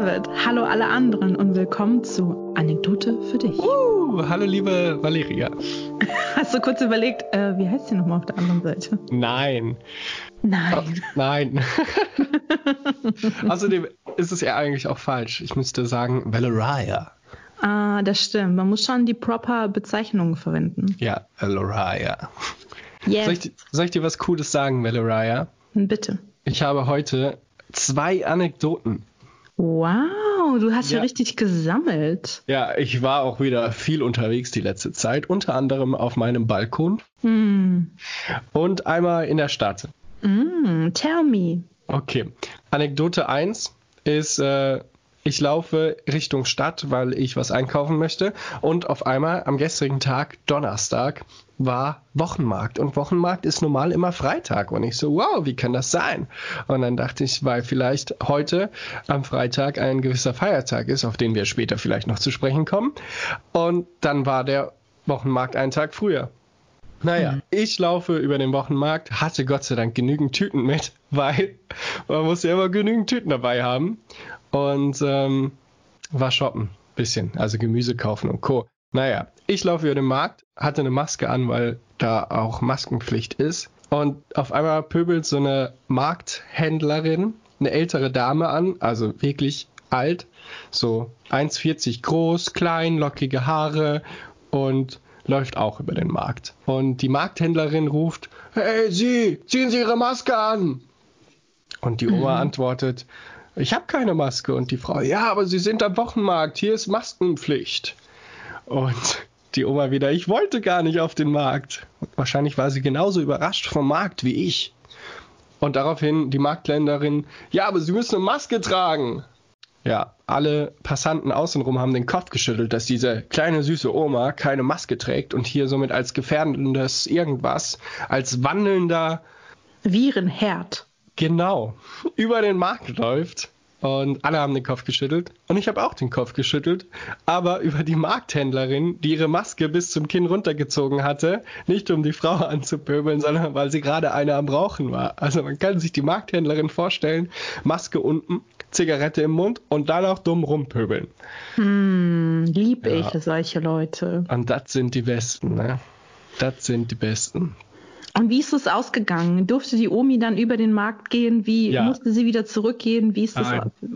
David, hallo alle anderen und willkommen zu Anekdote für dich. Uh, hallo liebe Valeria. Hast du kurz überlegt, äh, wie heißt sie nochmal auf der anderen Seite? Nein. Nein. Oh, nein. Außerdem ist es ja eigentlich auch falsch. Ich müsste sagen Valeria. Ah, das stimmt. Man muss schon die proper Bezeichnungen verwenden. Ja, Valeria. Yes. Soll, ich, soll ich dir was Cooles sagen, Valeria? Bitte. Ich habe heute zwei Anekdoten. Wow, du hast ja, Ja. richtig gesammelt. Ja, ich war auch wieder viel unterwegs die letzte Zeit, unter anderem auf meinem Balkon Hm. und einmal in der Stadt. Mm, tell me. Okay. Anekdote 1 ist, äh, ich laufe Richtung Stadt, weil ich was einkaufen möchte. Und auf einmal am gestrigen Tag, Donnerstag, war Wochenmarkt. Und Wochenmarkt ist normal immer Freitag. Und ich so, wow, wie kann das sein? Und dann dachte ich, weil vielleicht heute am Freitag ein gewisser Feiertag ist, auf den wir später vielleicht noch zu sprechen kommen. Und dann war der Wochenmarkt einen Tag früher. Naja, ich laufe über den Wochenmarkt, hatte Gott sei Dank genügend Tüten mit, weil man muss ja immer genügend Tüten dabei haben. Und ähm, war shoppen, bisschen, also Gemüse kaufen und Co. Naja, ich laufe über den Markt, hatte eine Maske an, weil da auch Maskenpflicht ist. Und auf einmal pöbelt so eine Markthändlerin, eine ältere Dame an, also wirklich alt, so 1,40 groß, klein, lockige Haare und läuft auch über den Markt. Und die Markthändlerin ruft, hey Sie, ziehen Sie Ihre Maske an. Und die Oma antwortet, ich habe keine Maske. Und die Frau, ja, aber Sie sind am Wochenmarkt, hier ist Maskenpflicht. Und die Oma wieder, ich wollte gar nicht auf den Markt. Und wahrscheinlich war sie genauso überrascht vom Markt wie ich. Und daraufhin die Marktländerin, ja, aber Sie müssen eine Maske tragen. Ja, alle Passanten außenrum haben den Kopf geschüttelt, dass diese kleine süße Oma keine Maske trägt und hier somit als gefährdendes irgendwas, als wandelnder, Virenherd. Genau, über den Markt läuft. Und alle haben den Kopf geschüttelt. Und ich habe auch den Kopf geschüttelt. Aber über die Markthändlerin, die ihre Maske bis zum Kinn runtergezogen hatte. Nicht um die Frau anzupöbeln, sondern weil sie gerade eine am Rauchen war. Also man kann sich die Markthändlerin vorstellen. Maske unten, Zigarette im Mund und dann auch dumm rumpöbeln. Hm, lieb Ja. ich solche Leute. Und das sind die Besten, ne? Das sind die Besten. Und wie ist es ausgegangen? Durfte die Omi dann über den Markt gehen? Wie Ja. musste sie wieder zurückgehen? Wie ist es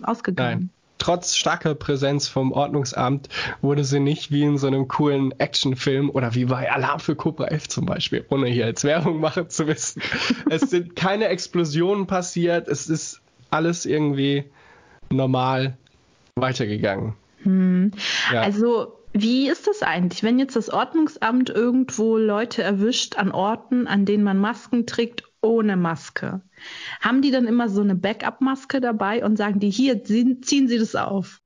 ausgegangen? Nein. Trotz starker Präsenz vom Ordnungsamt wurde sie nicht wie in so einem coolen Actionfilm oder wie bei Alarm für Cobra 11 zum Beispiel, ohne hier als Werbung machen zu müssen. es sind keine Explosionen passiert, es ist alles irgendwie normal weitergegangen. Ja. Also, wie ist das eigentlich, wenn jetzt das Ordnungsamt irgendwo Leute erwischt an Orten, an denen man Masken trägt, ohne Maske? Haben die dann immer so eine Backup-Maske dabei und sagen die, hier, ziehen, Sie das auf?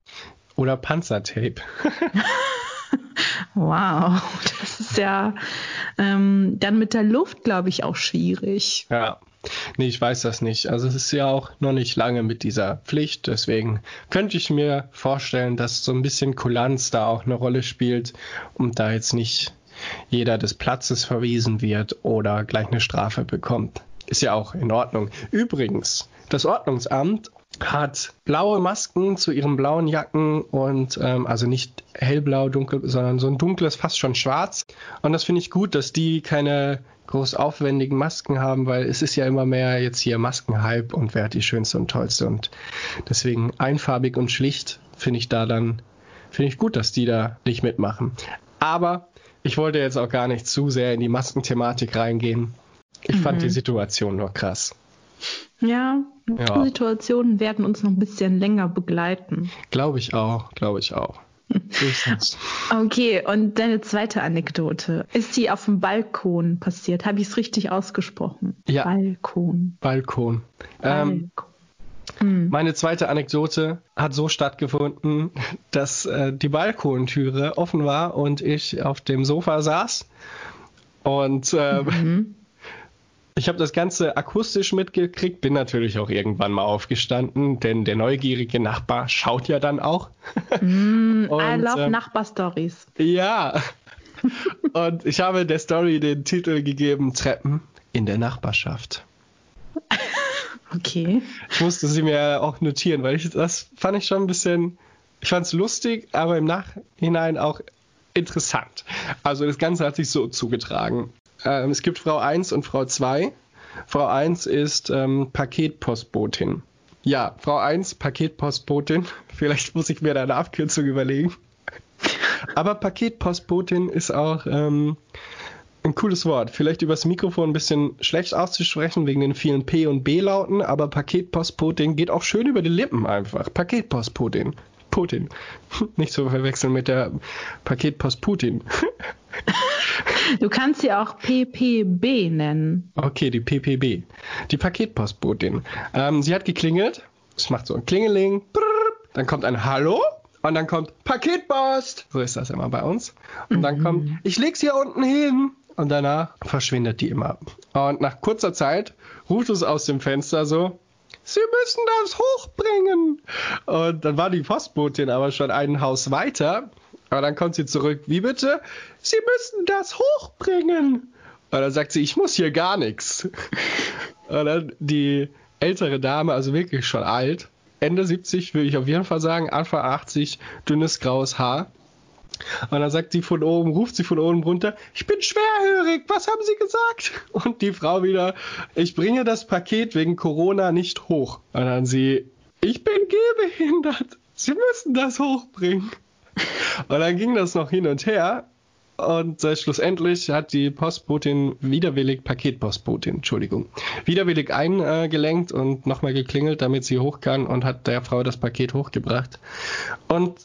Oder Panzertape. Wow, das ist ja ähm, dann mit der Luft, glaube ich, auch schwierig. Ja. Nee, ich weiß das nicht. Also es ist ja auch noch nicht lange mit dieser Pflicht. Deswegen könnte ich mir vorstellen, dass so ein bisschen Kulanz da auch eine Rolle spielt und da jetzt nicht jeder des Platzes verwiesen wird oder gleich eine Strafe bekommt. Ist ja auch in Ordnung. Übrigens, das Ordnungsamt hat blaue Masken zu ihren blauen Jacken und ähm, also nicht hellblau, dunkel, sondern so ein dunkles, fast schon schwarz. Und das finde ich gut, dass die keine groß aufwendigen Masken haben, weil es ist ja immer mehr jetzt hier Maskenhype und wer hat die schönste und tollste und deswegen einfarbig und schlicht finde ich da dann, finde ich gut, dass die da nicht mitmachen. Aber ich wollte jetzt auch gar nicht zu sehr in die Maskenthematik reingehen. Ich fand die Situation nur krass. Ja, Ja. Situationen werden uns noch ein bisschen länger begleiten. Glaube ich auch, glaube ich auch. Okay, und deine zweite Anekdote. Ist die auf dem Balkon passiert? Habe ich es richtig ausgesprochen? Ja. Balkon. Balkon. Ähm, Balkon. Hm. meine zweite Anekdote hat so stattgefunden, dass äh, die Balkontüre offen war und ich auf dem Sofa saß. Und ähm, Mhm. Ich habe das Ganze akustisch mitgekriegt, bin natürlich auch irgendwann mal aufgestanden, denn der neugierige Nachbar schaut ja dann auch. Mm, I Und, love ähm, Nachbarstories. Ja. Und ich habe der Story den Titel gegeben: Treppen in der Nachbarschaft. Okay. Ich musste sie mir auch notieren, weil ich das fand ich schon ein bisschen, ich fand es lustig, aber im Nachhinein auch interessant. Also das Ganze hat sich so zugetragen. Ähm, es gibt Frau 1 und Frau 2. Frau 1 ist ähm, Paketpostbotin. Ja, Frau 1, Paketpostbotin. Vielleicht muss ich mir da eine Abkürzung überlegen. Aber Paketpostbotin ist auch ähm, ein cooles Wort. Vielleicht übers Mikrofon ein bisschen schlecht auszusprechen wegen den vielen P- und B-Lauten, aber Paketpostbotin geht auch schön über die Lippen einfach. Paketpostbotin. Putin. Nicht zu verwechseln mit der Paketpost Putin. Du kannst sie auch PPB nennen. Okay, die PPB. Die Paketpostbotin. Ähm, sie hat geklingelt. Es macht so ein Klingeling. Dann kommt ein Hallo. Und dann kommt Paketpost. So ist das immer bei uns. Und dann kommt, mhm. ich leg's hier unten hin. Und danach verschwindet die immer. Und nach kurzer Zeit ruft es aus dem Fenster so, Sie müssen das hochbringen. Und dann war die Postbotin aber schon ein Haus weiter. Aber dann kommt sie zurück. Wie bitte? Sie müssen das hochbringen. Und dann sagt sie, ich muss hier gar nichts. Und dann die ältere Dame, also wirklich schon alt, Ende 70 würde ich auf jeden Fall sagen, Anfang 80, dünnes graues Haar. Und dann sagt sie von oben, ruft sie von oben runter, ich bin schwerhörig, was haben Sie gesagt? Und die Frau wieder, ich bringe das Paket wegen Corona nicht hoch. Und dann sie, ich bin gehbehindert, Sie müssen das hochbringen. Und dann ging das noch hin und her. Und äh, schlussendlich hat die Postbotin widerwillig, Paketpostbotin, Entschuldigung, widerwillig eingelenkt und nochmal geklingelt, damit sie hoch kann und hat der Frau das Paket hochgebracht. Und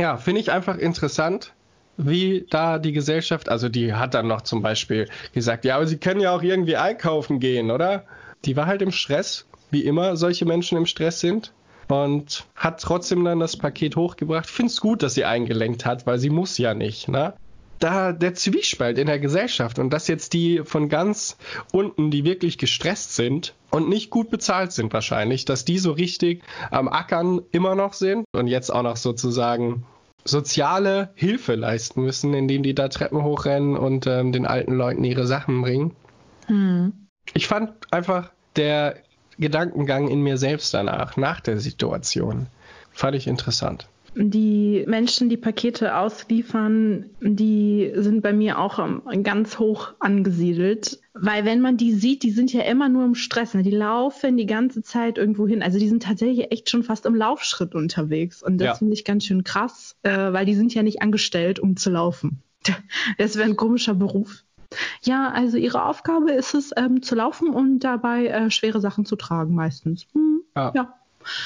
ja, finde ich einfach interessant, wie da die Gesellschaft, also die hat dann noch zum Beispiel gesagt, ja, aber sie können ja auch irgendwie einkaufen gehen, oder? Die war halt im Stress, wie immer solche Menschen im Stress sind und hat trotzdem dann das Paket hochgebracht. Ich finde es gut, dass sie eingelenkt hat, weil sie muss ja nicht, ne? Da der Zwiespalt in der Gesellschaft und dass jetzt die von ganz unten, die wirklich gestresst sind und nicht gut bezahlt sind wahrscheinlich, dass die so richtig am Ackern immer noch sind und jetzt auch noch sozusagen soziale Hilfe leisten müssen, indem die da Treppen hochrennen und ähm, den alten Leuten ihre Sachen bringen. Hm. Ich fand einfach der Gedankengang in mir selbst danach, nach der Situation. Fand ich interessant. Die Menschen, die Pakete ausliefern, die sind bei mir auch ganz hoch angesiedelt. Weil wenn man die sieht, die sind ja immer nur im Stress. Ne? Die laufen die ganze Zeit irgendwo hin. Also die sind tatsächlich echt schon fast im Laufschritt unterwegs. Und das ja. finde ich ganz schön krass, äh, weil die sind ja nicht angestellt, um zu laufen. Das wäre ein komischer Beruf. Ja, also ihre Aufgabe ist es, ähm, zu laufen und dabei äh, schwere Sachen zu tragen meistens. Hm, ja. ja.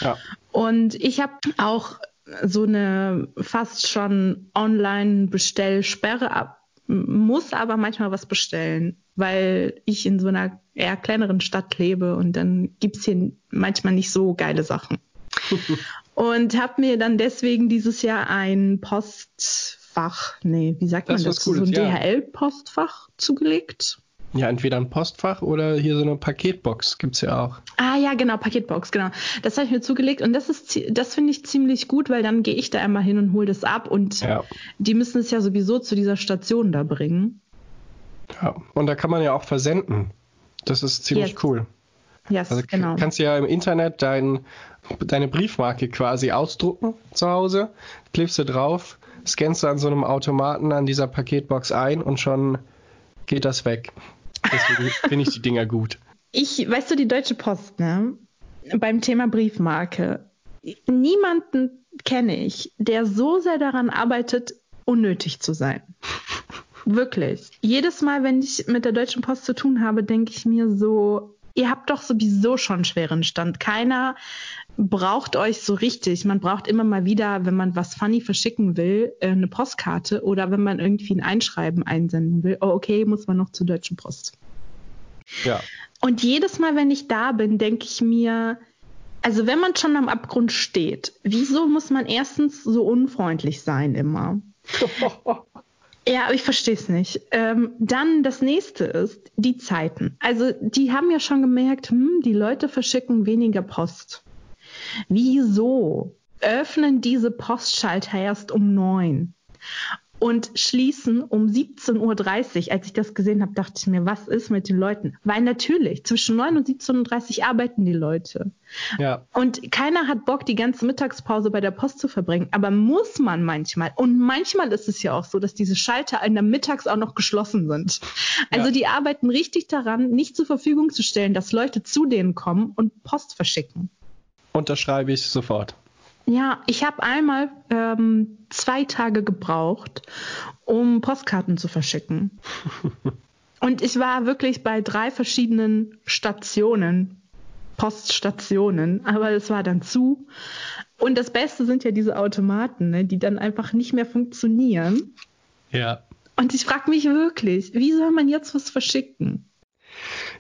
ja. Und ich habe auch so eine fast schon Online-Bestellsperre ab, muss aber manchmal was bestellen, weil ich in so einer eher kleineren Stadt lebe und dann gibt es hier manchmal nicht so geile Sachen. und habe mir dann deswegen dieses Jahr ein Post Postfach, nee, wie sagt das man das? Cooles, so ein ja. DHL-Postfach zugelegt. Ja, entweder ein Postfach oder hier so eine Paketbox gibt es ja auch. Ah ja, genau, Paketbox, genau. Das habe ich mir zugelegt und das ist das finde ich ziemlich gut, weil dann gehe ich da einmal hin und hole das ab und ja. die müssen es ja sowieso zu dieser Station da bringen. Ja, und da kann man ja auch versenden. Das ist ziemlich yes. cool. Yes, also genau. kannst du ja im Internet dein, deine Briefmarke quasi ausdrucken zu Hause, klebst du drauf scannst du an so einem Automaten an dieser Paketbox ein und schon geht das weg. Deswegen finde ich die Dinger gut. Ich, weißt du, die Deutsche Post, ne? Beim Thema Briefmarke. Niemanden kenne ich, der so sehr daran arbeitet, unnötig zu sein. Wirklich. Jedes Mal, wenn ich mit der Deutschen Post zu tun habe, denke ich mir so, ihr habt doch sowieso schon schweren Stand. Keiner braucht euch so richtig. Man braucht immer mal wieder, wenn man was funny verschicken will, äh, eine Postkarte oder wenn man irgendwie ein Einschreiben einsenden will. Oh, okay, muss man noch zur Deutschen Post. Ja. Und jedes Mal, wenn ich da bin, denke ich mir, also wenn man schon am Abgrund steht, wieso muss man erstens so unfreundlich sein immer? Ja, aber ich verstehe es nicht. Ähm, dann das nächste ist die Zeiten. Also die haben ja schon gemerkt, hm, die Leute verschicken weniger Post. Wieso öffnen diese Postschalter erst um neun? Und schließen um 17.30 Uhr. Als ich das gesehen habe, dachte ich mir, was ist mit den Leuten? Weil natürlich, zwischen 9 und 17.30 Uhr arbeiten die Leute. Ja. Und keiner hat Bock, die ganze Mittagspause bei der Post zu verbringen. Aber muss man manchmal. Und manchmal ist es ja auch so, dass diese Schalter in der Mittags auch noch geschlossen sind. Also ja. die arbeiten richtig daran, nicht zur Verfügung zu stellen, dass Leute zu denen kommen und Post verschicken. Unterschreibe ich sofort. Ja, ich habe einmal ähm, zwei Tage gebraucht, um Postkarten zu verschicken. Und ich war wirklich bei drei verschiedenen Stationen, Poststationen, aber es war dann zu. Und das Beste sind ja diese Automaten, ne, die dann einfach nicht mehr funktionieren. Ja. Und ich frage mich wirklich, wie soll man jetzt was verschicken?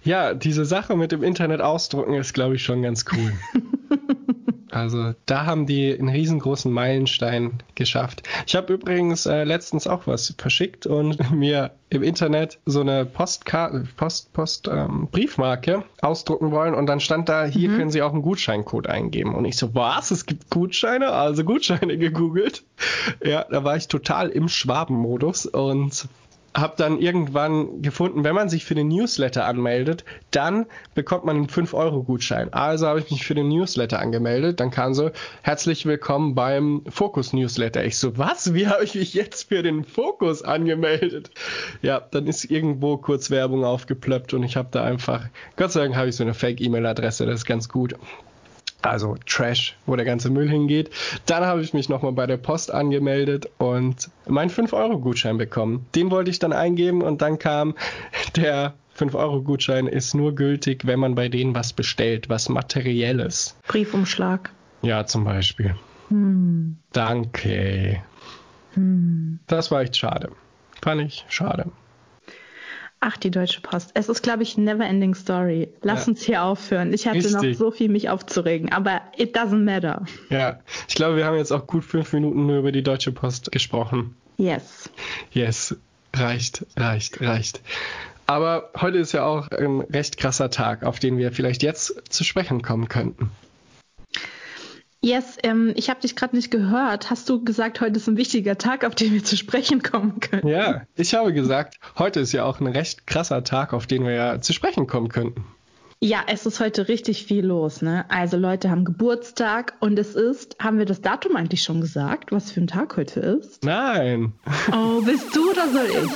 Ja, diese Sache mit dem Internet ausdrucken ist, glaube ich, schon ganz cool. Also da haben die einen riesengroßen Meilenstein geschafft. Ich habe übrigens äh, letztens auch was verschickt und mir im Internet so eine Postkarte, Post, Post, ähm, Briefmarke ausdrucken wollen und dann stand da, hier mhm. können Sie auch einen Gutscheincode eingeben. Und ich so, was? Es gibt Gutscheine? Also Gutscheine gegoogelt. Ja, da war ich total im Schwabenmodus und habe dann irgendwann gefunden, wenn man sich für den Newsletter anmeldet, dann bekommt man einen 5-Euro-Gutschein. Also habe ich mich für den Newsletter angemeldet. Dann kam so, herzlich willkommen beim Fokus-Newsletter. Ich so, was? Wie habe ich mich jetzt für den Fokus angemeldet? Ja, dann ist irgendwo kurz Werbung aufgeplöppt und ich habe da einfach, Gott sei Dank habe ich so eine Fake-E-Mail-Adresse, das ist ganz gut also Trash, wo der ganze Müll hingeht. Dann habe ich mich nochmal bei der Post angemeldet und meinen 5-Euro-Gutschein bekommen. Den wollte ich dann eingeben und dann kam der 5-Euro-Gutschein ist nur gültig, wenn man bei denen was bestellt, was materielles. Briefumschlag. Ja, zum Beispiel. Hm. Danke. Hm. Das war echt schade. Fand ich schade. Ach, die Deutsche Post. Es ist, glaube ich, never ending story. Lass ja. uns hier aufhören. Ich hatte Richtig. noch so viel, mich aufzuregen, aber it doesn't matter. Ja, ich glaube, wir haben jetzt auch gut fünf Minuten nur über die Deutsche Post gesprochen. Yes. Yes. Reicht, reicht, reicht. Aber heute ist ja auch ein recht krasser Tag, auf den wir vielleicht jetzt zu sprechen kommen könnten. Yes, ähm, ich habe dich gerade nicht gehört. Hast du gesagt, heute ist ein wichtiger Tag, auf den wir zu sprechen kommen können? Ja, ich habe gesagt, heute ist ja auch ein recht krasser Tag, auf den wir ja zu sprechen kommen könnten. Ja, es ist heute richtig viel los. Ne? Also Leute haben Geburtstag und es ist, haben wir das Datum eigentlich schon gesagt, was für ein Tag heute ist? Nein. Oh, bist du oder soll ich?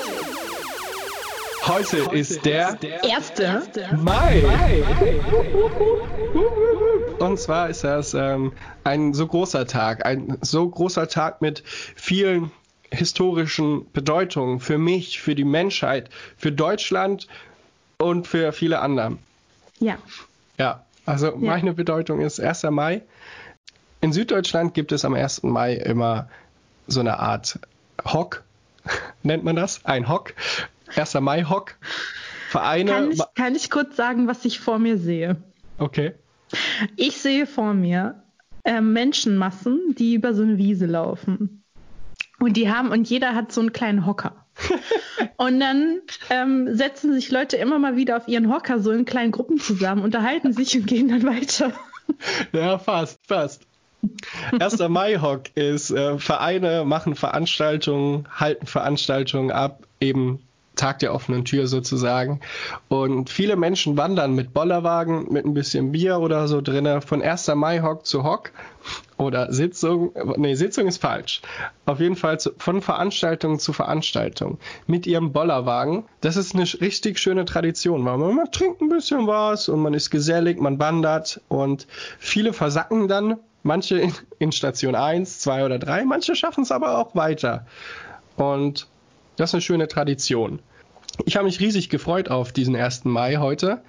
Heute, Heute ist der, der erste Mai. Mai. Und zwar ist das ähm, ein so großer Tag, ein so großer Tag mit vielen historischen Bedeutungen für mich, für die Menschheit, für Deutschland und für viele andere. Ja. Ja, also ja. meine Bedeutung ist 1. Mai. In Süddeutschland gibt es am 1. Mai immer so eine Art Hock, nennt man das, ein Hock, 1. Mai Hock. Vereine. Kann ich, kann ich kurz sagen, was ich vor mir sehe? Okay. Ich sehe vor mir äh, Menschenmassen, die über so eine Wiese laufen. Und die haben, und jeder hat so einen kleinen Hocker. und dann ähm, setzen sich Leute immer mal wieder auf ihren Hocker so in kleinen Gruppen zusammen, unterhalten sich und gehen dann weiter. Ja, fast, fast. 1. Mai-Hock ist, äh, Vereine machen Veranstaltungen, halten Veranstaltungen ab, eben Tag der offenen Tür sozusagen. Und viele Menschen wandern mit Bollerwagen, mit ein bisschen Bier oder so drinne von 1. Mai Hock zu Hock oder Sitzung. Nee, Sitzung ist falsch. Auf jeden Fall zu, von Veranstaltung zu Veranstaltung mit ihrem Bollerwagen. Das ist eine richtig schöne Tradition, weil man, man trinkt ein bisschen was und man ist gesellig, man wandert und viele versacken dann. Manche in, in Station 1, 2 oder 3, manche schaffen es aber auch weiter. Und das ist eine schöne Tradition. Ich habe mich riesig gefreut auf diesen 1. Mai heute,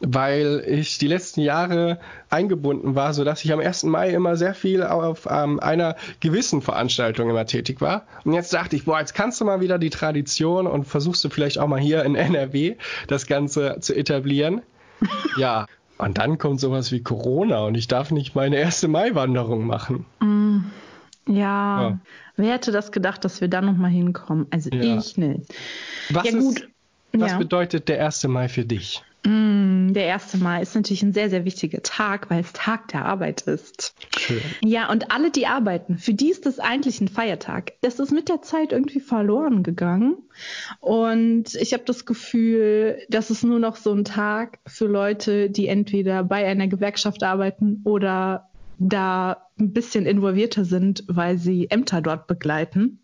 weil ich die letzten Jahre eingebunden war, sodass ich am 1. Mai immer sehr viel auf ähm, einer gewissen Veranstaltung immer tätig war. Und jetzt dachte ich, boah, jetzt kannst du mal wieder die Tradition und versuchst du vielleicht auch mal hier in NRW das Ganze zu etablieren. ja. Und dann kommt sowas wie Corona und ich darf nicht meine erste Mai-Wanderung machen. Mm. Ja, ja, wer hätte das gedacht, dass wir da nochmal hinkommen? Also ja. ich nicht. Was, ja, gut. Ist, was bedeutet der 1. Mai für dich? Mm, der 1. Mai ist natürlich ein sehr, sehr wichtiger Tag, weil es Tag der Arbeit ist. Schön. Ja, und alle, die arbeiten, für die ist das eigentlich ein Feiertag. Das ist mit der Zeit irgendwie verloren gegangen. Und ich habe das Gefühl, das ist nur noch so ein Tag für Leute, die entweder bei einer Gewerkschaft arbeiten oder da ein bisschen involvierter sind, weil sie Ämter dort begleiten.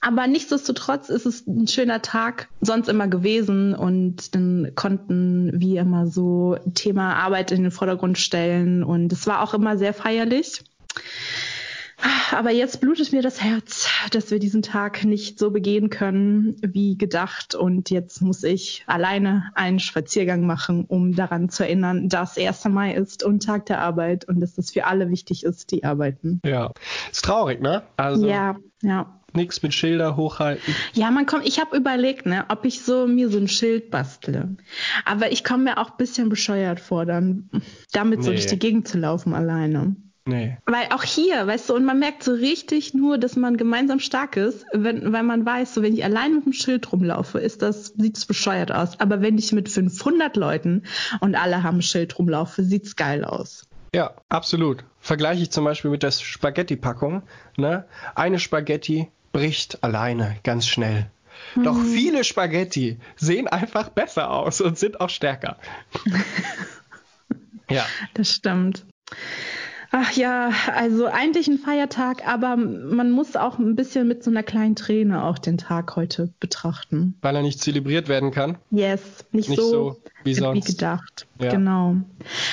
Aber nichtsdestotrotz ist es ein schöner Tag sonst immer gewesen und dann konnten wir immer so Thema Arbeit in den Vordergrund stellen und es war auch immer sehr feierlich. Aber jetzt blutet mir das Herz, dass wir diesen Tag nicht so begehen können wie gedacht. Und jetzt muss ich alleine einen Spaziergang machen, um daran zu erinnern, dass 1. Mai ist und Tag der Arbeit und dass das für alle wichtig ist, die arbeiten. Ja, ist traurig, ne? Also ja, ja nichts mit Schilder hochhalten. Ja, man kommt, ich habe überlegt, ne, ob ich so mir so ein Schild bastle. Aber ich komme mir auch ein bisschen bescheuert vor, dann damit nee. so durch die Gegend zu laufen alleine. Nee. Weil auch hier, weißt du, und man merkt so richtig nur, dass man gemeinsam stark ist, wenn, weil man weiß, so wenn ich allein mit dem Schild rumlaufe, ist das, sieht es bescheuert aus. Aber wenn ich mit 500 Leuten und alle haben ein Schild rumlaufe, sieht es geil aus. Ja, absolut. Vergleiche ich zum Beispiel mit der Spaghetti-Packung. Ne? Eine Spaghetti bricht alleine ganz schnell. Mhm. Doch viele Spaghetti sehen einfach besser aus und sind auch stärker. ja. Das stimmt. Ach ja, also eigentlich ein Feiertag, aber man muss auch ein bisschen mit so einer kleinen Träne auch den Tag heute betrachten. Weil er nicht zelebriert werden kann? Yes, nicht, nicht so, so, wie, sonst. wie gedacht. Ja. Genau.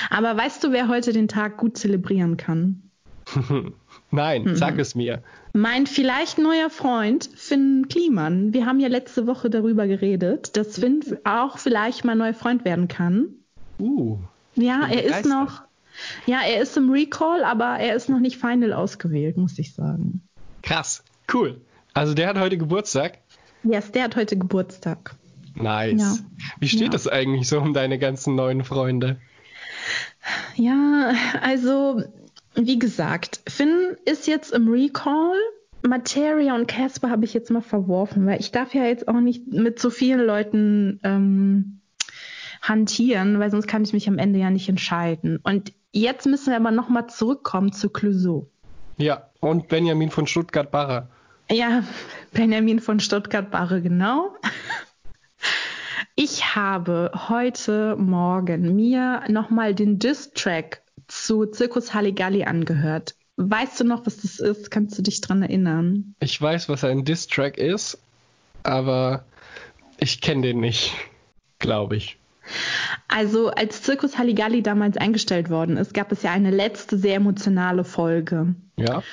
Aber weißt du, wer heute den Tag gut zelebrieren kann? Nein, mhm. sag es mir. Mein vielleicht neuer Freund Finn Kliman. Wir haben ja letzte Woche darüber geredet, dass Finn auch vielleicht mal neuer Freund werden kann. Uh. Ja, er ist noch. Ja, er ist im Recall, aber er ist noch nicht final ausgewählt, muss ich sagen. Krass, cool. Also der hat heute Geburtstag? Yes, der hat heute Geburtstag. Nice. Ja. Wie steht ja. das eigentlich so um deine ganzen neuen Freunde? Ja, also wie gesagt, Finn ist jetzt im Recall. Materia und Casper habe ich jetzt mal verworfen, weil ich darf ja jetzt auch nicht mit so vielen Leuten ähm, hantieren, weil sonst kann ich mich am Ende ja nicht entscheiden. Und jetzt müssen wir aber nochmal zurückkommen zu Clouseau. Ja, und Benjamin von Stuttgart-Barre. Ja, Benjamin von Stuttgart-Barre, genau. Ich habe heute Morgen mir nochmal den Diss-Track zu Zirkus Halligalli angehört. Weißt du noch, was das ist? Kannst du dich dran erinnern? Ich weiß, was ein Diss-Track ist, aber ich kenne den nicht, glaube ich. Also als Zirkus Halligalli damals eingestellt worden ist, gab es ja eine letzte sehr emotionale Folge. Ja.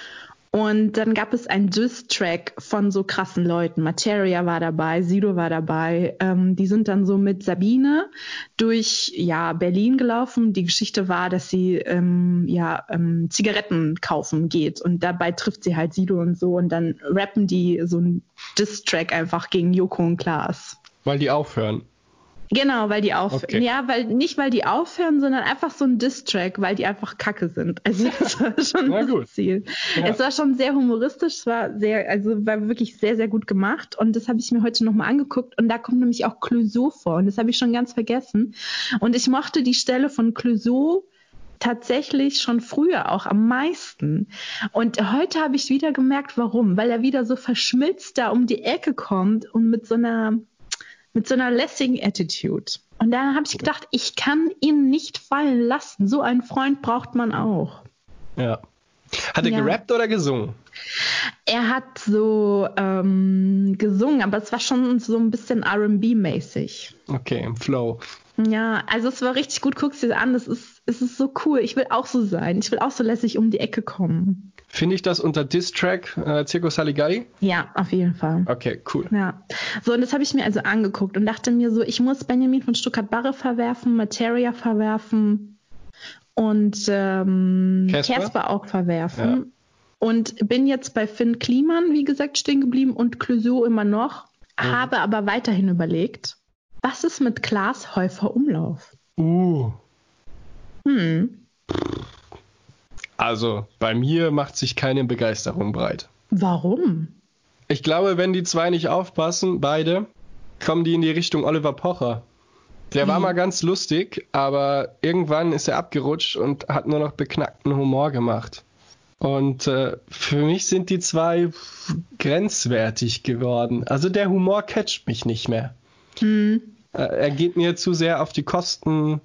Und dann gab es einen Diss-Track von so krassen Leuten. Materia war dabei, Sido war dabei. Ähm, die sind dann so mit Sabine durch ja, Berlin gelaufen. Die Geschichte war, dass sie ähm, ja, ähm, Zigaretten kaufen geht und dabei trifft sie halt Sido und so und dann rappen die so einen Diss-Track einfach gegen Joko und Klaas. Weil die aufhören. Genau, weil die aufhören. Okay. Ja, weil nicht weil die aufhören, sondern einfach so ein Diss-Track, weil die einfach kacke sind. Also das war schon das gut. Ziel. Ja. Es war schon sehr humoristisch, es war sehr, also war wirklich sehr, sehr gut gemacht. Und das habe ich mir heute nochmal angeguckt. Und da kommt nämlich auch Clouseau vor. Und das habe ich schon ganz vergessen. Und ich mochte die Stelle von Clouseau tatsächlich schon früher auch am meisten. Und heute habe ich wieder gemerkt, warum. Weil er wieder so verschmilzt da um die Ecke kommt und mit so einer mit so einer lässigen Attitude. Und da habe ich gedacht, ich kann ihn nicht fallen lassen. So einen Freund braucht man auch. Ja. Hat er ja. gerappt oder gesungen? Er hat so ähm, gesungen, aber es war schon so ein bisschen RB-mäßig. Okay, im Flow. Ja, also es war richtig gut. Guckst dir an, es ist, es ist so cool. Ich will auch so sein. Ich will auch so lässig um die Ecke kommen. Finde ich das unter Distrack äh, Circus Saligalli? Ja, auf jeden Fall. Okay, cool. Ja. So, und das habe ich mir also angeguckt und dachte mir so, ich muss Benjamin von Stuttgart-Barre verwerfen, Materia verwerfen und ähm, Casper auch verwerfen. Ja. Und bin jetzt bei Finn Kliman, wie gesagt, stehen geblieben und Clouseau immer noch. Mhm. Habe aber weiterhin überlegt, was ist mit Klaas Häufer Umlauf? Uh. Hm. Also bei mir macht sich keine Begeisterung breit. Warum? Ich glaube, wenn die zwei nicht aufpassen, beide, kommen die in die Richtung Oliver Pocher. Der war mal ganz lustig, aber irgendwann ist er abgerutscht und hat nur noch beknackten Humor gemacht. Und äh, für mich sind die zwei grenzwertig geworden. Also der Humor catcht mich nicht mehr. Hm. Äh, er geht mir zu sehr auf die Kosten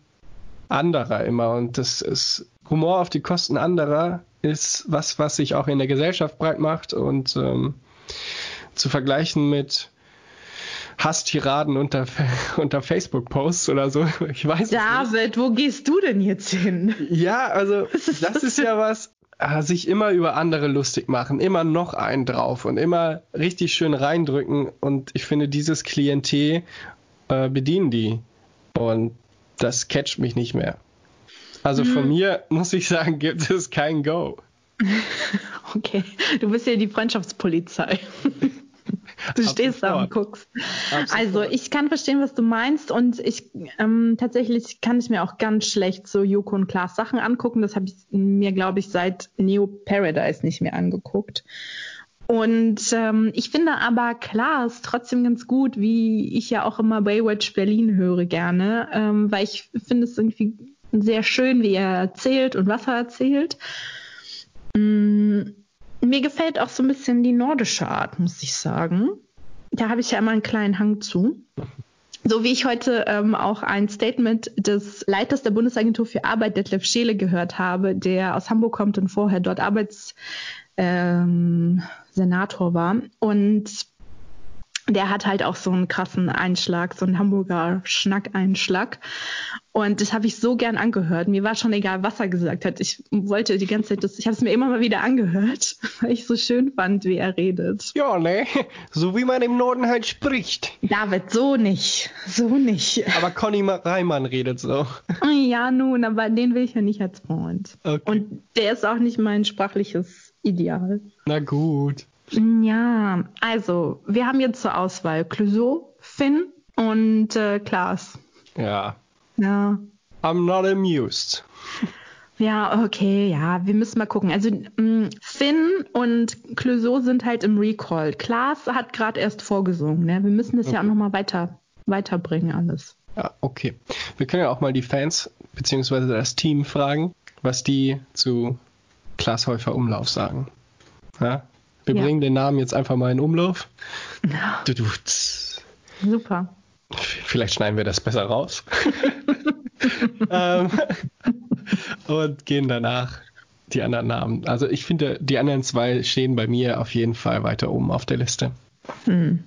anderer immer. Und das ist Humor auf die Kosten anderer ist was, was sich auch in der Gesellschaft breit macht und ähm, zu vergleichen mit Hasstiraden unter, unter Facebook-Posts oder so. Ich weiß David, wo gehst du denn jetzt hin? Ja, also das ist ja was, äh, sich immer über andere lustig machen, immer noch einen drauf und immer richtig schön reindrücken. Und ich finde, dieses Klientel äh, bedienen die. Und das catcht mich nicht mehr. Also mhm. von mir muss ich sagen, gibt es kein Go. Okay, du bist ja die Freundschaftspolizei. Du Ab stehst da und guckst. Also ich kann verstehen, was du meinst und ich ähm, tatsächlich kann ich mir auch ganz schlecht so Joko und Klaas Sachen angucken. Das habe ich mir, glaube ich, seit Neo Paradise nicht mehr angeguckt. Und ähm, ich finde aber Klaas trotzdem ganz gut, wie ich ja auch immer Baywatch Berlin höre gerne, ähm, weil ich finde es irgendwie sehr schön, wie er erzählt und was er erzählt. Mm, mir gefällt auch so ein bisschen die nordische Art, muss ich sagen. Da habe ich ja immer einen kleinen Hang zu. So wie ich heute ähm, auch ein Statement des Leiters der Bundesagentur für Arbeit, Detlef Scheele, gehört habe, der aus Hamburg kommt und vorher dort Arbeitssenator ähm, war. Und der hat halt auch so einen krassen Einschlag, so einen Hamburger Schnackeinschlag. Und das habe ich so gern angehört. Mir war schon egal, was er gesagt hat. Ich wollte die ganze Zeit, das, ich habe es mir immer mal wieder angehört, weil ich so schön fand, wie er redet. Ja, ne? So wie man im Norden halt spricht. David, so nicht. So nicht. Aber Conny Reimann redet so. Ja, nun, aber den will ich ja nicht als Freund. Okay. Und der ist auch nicht mein sprachliches Ideal. Na gut. Ja, also wir haben jetzt zur Auswahl Clouseau, Finn und äh, Klaas. Ja. Ja. I'm not amused. Ja, okay, ja, wir müssen mal gucken. Also mh, mm, Finn und Clouseau sind halt im Recall. Klaas hat gerade erst vorgesungen. Ne? Wir müssen das okay. ja auch nochmal weiter, weiterbringen alles. Ja, okay. Wir können ja auch mal die Fans bzw. das Team fragen, was die zu Klaas Häufer Umlauf sagen. Ja? Wir ja. bringen den Namen jetzt einfach mal in Umlauf. Ja. Du, du, Super. Vielleicht schneiden wir das besser raus. ähm, und gehen danach die anderen Namen. Also ich finde, die anderen zwei stehen bei mir auf jeden Fall weiter oben auf der Liste. Hm.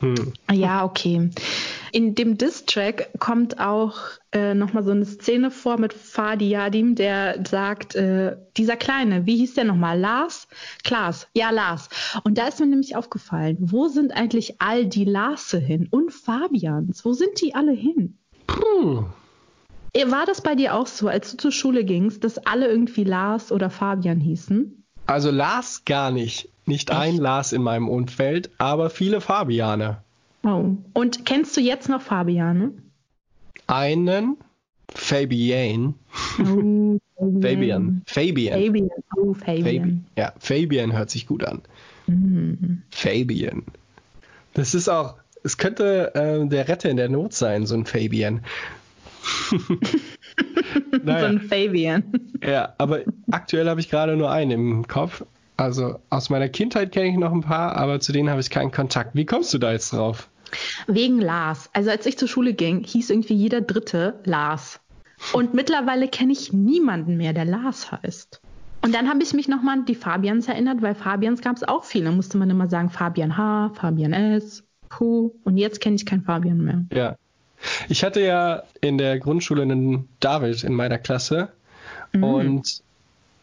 Hm. Ja, okay. In dem Diss-Track kommt auch äh, nochmal so eine Szene vor mit Fadi Yadim, der sagt, äh, dieser Kleine, wie hieß der nochmal? Lars? Klaas. Ja, Lars. Und da ist mir nämlich aufgefallen, wo sind eigentlich all die Larse hin? Und Fabians? Wo sind die alle hin? Puh. War das bei dir auch so, als du zur Schule gingst, dass alle irgendwie Lars oder Fabian hießen? Also Lars gar nicht. Nicht Echt? ein Lars in meinem Umfeld, aber viele Fabiane. Oh. Und kennst du jetzt noch Fabiane? Einen Fabian. Oh, Fabian. Fabian. Fabian. Oh, Fabian. Fabian. Ja, Fabian hört sich gut an. Mhm. Fabian. Das ist auch, es könnte äh, der Retter in der Not sein, so ein Fabian. naja. So ein Fabian. Ja, aber aktuell habe ich gerade nur einen im Kopf. Also aus meiner Kindheit kenne ich noch ein paar, aber zu denen habe ich keinen Kontakt. Wie kommst du da jetzt drauf? Wegen Lars. Also als ich zur Schule ging, hieß irgendwie jeder Dritte Lars. Und mittlerweile kenne ich niemanden mehr, der Lars heißt. Und dann habe ich mich nochmal an die Fabians erinnert, weil Fabians gab es auch viele. Musste man immer sagen Fabian H, Fabian S, Q. Und jetzt kenne ich keinen Fabian mehr. Ja. Ich hatte ja in der Grundschule einen David in meiner Klasse. Mhm. Und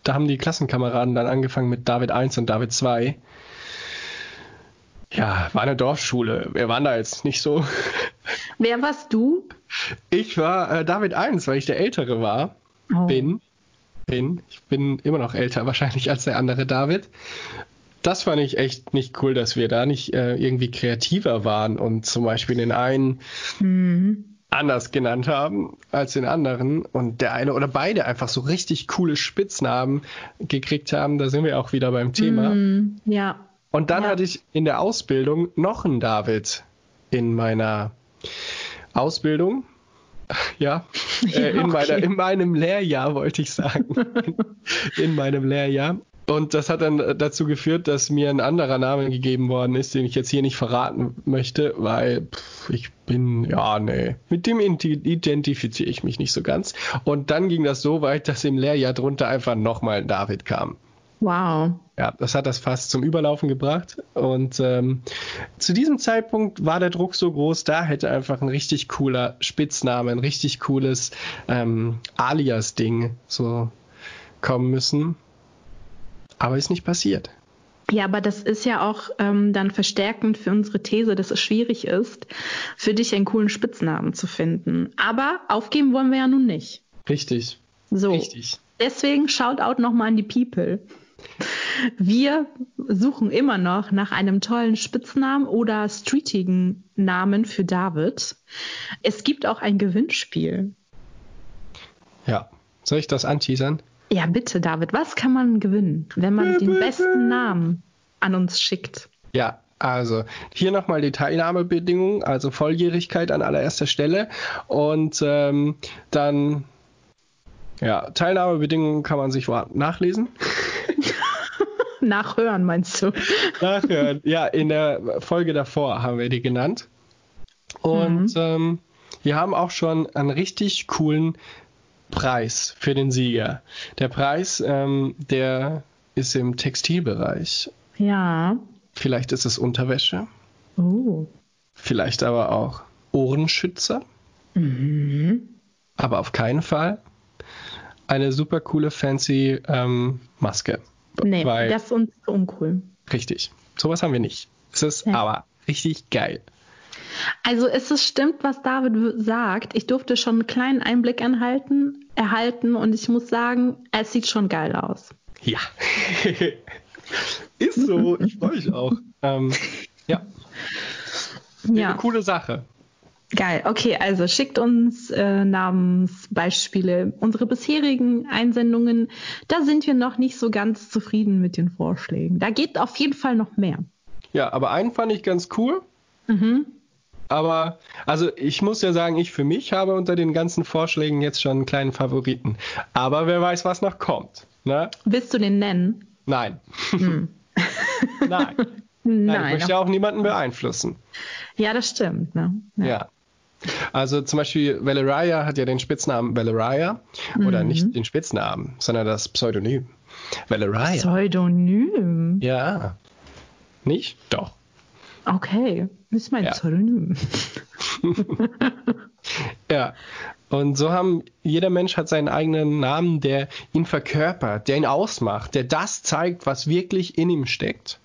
da haben die Klassenkameraden dann angefangen mit David 1 und David 2. Ja, war eine Dorfschule. Wir waren da jetzt nicht so. Wer warst du? Ich war äh, David 1, weil ich der Ältere war. Oh. Bin. Bin. Ich bin immer noch älter wahrscheinlich als der andere David. Das fand ich echt nicht cool, dass wir da nicht äh, irgendwie kreativer waren und zum Beispiel den einen mhm anders genannt haben als den anderen und der eine oder beide einfach so richtig coole Spitznamen gekriegt haben, da sind wir auch wieder beim Thema. Mm, ja. Und dann ja. hatte ich in der Ausbildung noch einen David in meiner Ausbildung Ja, äh, in, okay. meiner, in meinem Lehrjahr wollte ich sagen. in meinem Lehrjahr. Und das hat dann dazu geführt, dass mir ein anderer Name gegeben worden ist, den ich jetzt hier nicht verraten möchte, weil pff, ich bin, ja, nee, mit dem identifiziere ich mich nicht so ganz. Und dann ging das so weit, dass im Lehrjahr drunter einfach nochmal ein David kam. Wow. Ja, das hat das fast zum Überlaufen gebracht. Und ähm, zu diesem Zeitpunkt war der Druck so groß, da hätte einfach ein richtig cooler Spitzname, ein richtig cooles ähm, Alias-Ding so kommen müssen. Aber ist nicht passiert. Ja, aber das ist ja auch ähm, dann verstärkend für unsere These, dass es schwierig ist, für dich einen coolen Spitznamen zu finden. Aber aufgeben wollen wir ja nun nicht. Richtig. So. Richtig. Deswegen Shoutout nochmal an die People. Wir suchen immer noch nach einem tollen Spitznamen oder streetigen Namen für David. Es gibt auch ein Gewinnspiel. Ja. Soll ich das anteasern? Ja, bitte, David. Was kann man gewinnen, wenn man den besten Namen an uns schickt? Ja, also hier nochmal die Teilnahmebedingungen, also Volljährigkeit an allererster Stelle und ähm, dann ja, Teilnahmebedingungen kann man sich nachlesen. Nachhören, meinst du? Nachhören. ja, in der Folge davor haben wir die genannt. Und ähm, wir haben auch schon einen richtig coolen Preis für den Sieger. Der Preis, ähm, der ist im Textilbereich. Ja. Vielleicht ist es Unterwäsche, Oh. vielleicht aber auch Ohrenschützer, Mhm. aber auf keinen Fall eine super coole fancy ähm, Maske. Nee, Weil, das ist uns zu uncool. richtig. Sowas haben wir nicht. Es ist Ja. aber richtig geil. Also es stimmt, was David sagt. Ich durfte schon einen kleinen Einblick anhalten, erhalten und ich muss sagen, es sieht schon geil aus. Ja. Ist so, ich freue mich auch. Ähm, ja, Ja, eine coole Sache. geil. Okay, also schickt uns äh, Namensbeispiele. Unsere bisherigen Einsendungen, da sind wir noch nicht so ganz zufrieden mit den Vorschlägen. Da geht auf jeden Fall noch mehr. Ja, aber einen fand ich ganz cool. Mhm. Aber, also ich muss ja sagen, ich für mich habe unter den ganzen Vorschlägen jetzt schon einen kleinen Favoriten. Aber wer weiß, was noch kommt. Ne? Willst du den nennen? Nein. Hm. Nein. Nein. Ich möchte ja auch niemanden beeinflussen. Ja, das stimmt. Ne? Ja. Also zum Beispiel Valeria hat ja den Spitznamen Valeria. Oder Mhm. nicht den Spitznamen, sondern das Pseudonym. Valeria. Pseudonym. Ja. Nicht? Doch. Okay, das ist mein Ja. Pseudonym. Ja. Und so haben, jeder Mensch hat seinen eigenen Namen, der ihn verkörpert, der ihn ausmacht, der das zeigt, was wirklich in ihm steckt.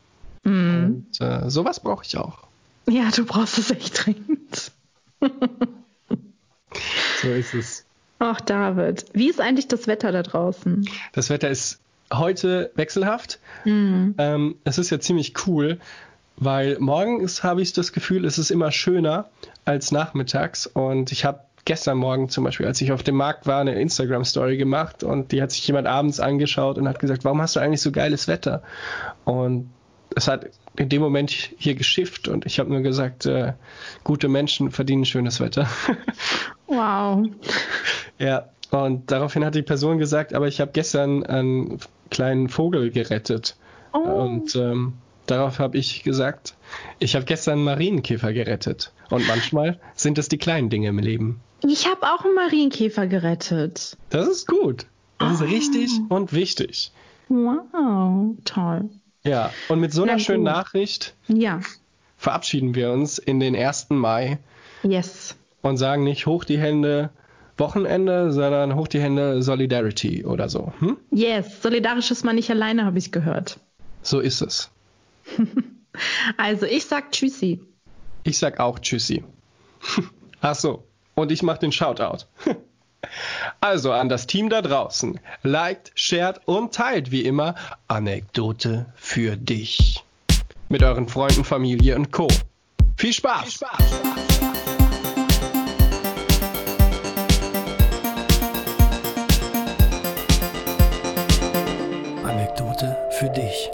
Mhm. Und äh, sowas brauche ich auch. Ja, du brauchst es echt dringend. So ist es. Ach, David, wie ist eigentlich das Wetter da draußen? Das Wetter ist heute wechselhaft. Mhm. Ähm, es ist ja ziemlich cool, weil morgens habe ich das Gefühl, es ist immer schöner als nachmittags. Und ich habe gestern Morgen zum Beispiel, als ich auf dem Markt war, eine Instagram-Story gemacht und die hat sich jemand abends angeschaut und hat gesagt, warum hast du eigentlich so geiles Wetter? Und es hat in dem Moment hier geschifft und ich habe nur gesagt, äh, gute Menschen verdienen schönes Wetter. Wow. ja, und daraufhin hat die Person gesagt, aber ich habe gestern einen kleinen Vogel gerettet. Oh. Und ähm, darauf habe ich gesagt, ich habe gestern einen Marienkäfer gerettet. Und manchmal sind es die kleinen Dinge im Leben. Ich habe auch einen Marienkäfer gerettet. Das ist gut. Das ist Ah. richtig und wichtig. Wow, toll. Ja, und mit so einer Na schönen gut. Nachricht Ja, verabschieden wir uns in den 1. Mai yes. und sagen nicht hoch die Hände Wochenende, sondern hoch die Hände Solidarity oder so. Hm? Yes, solidarisch ist man nicht alleine, habe ich gehört. So ist es. Also ich sag Tschüssi. Ich sag auch Tschüssi. Ach so, und ich mach den Shoutout. Also an das Team da draußen. Liked, shared und teilt wie immer Anekdote für dich. Mit euren Freunden, Familie und Co. Viel Spaß! Viel Spaß. Anekdote für dich.